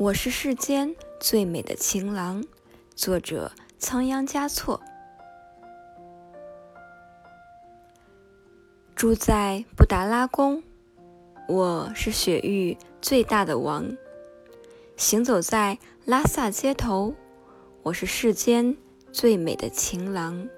我是世间最美的情郎作者仓央嘉措。住在布达拉宫我是雪域最大的王。行走在拉萨街头我是世间最美的情郎。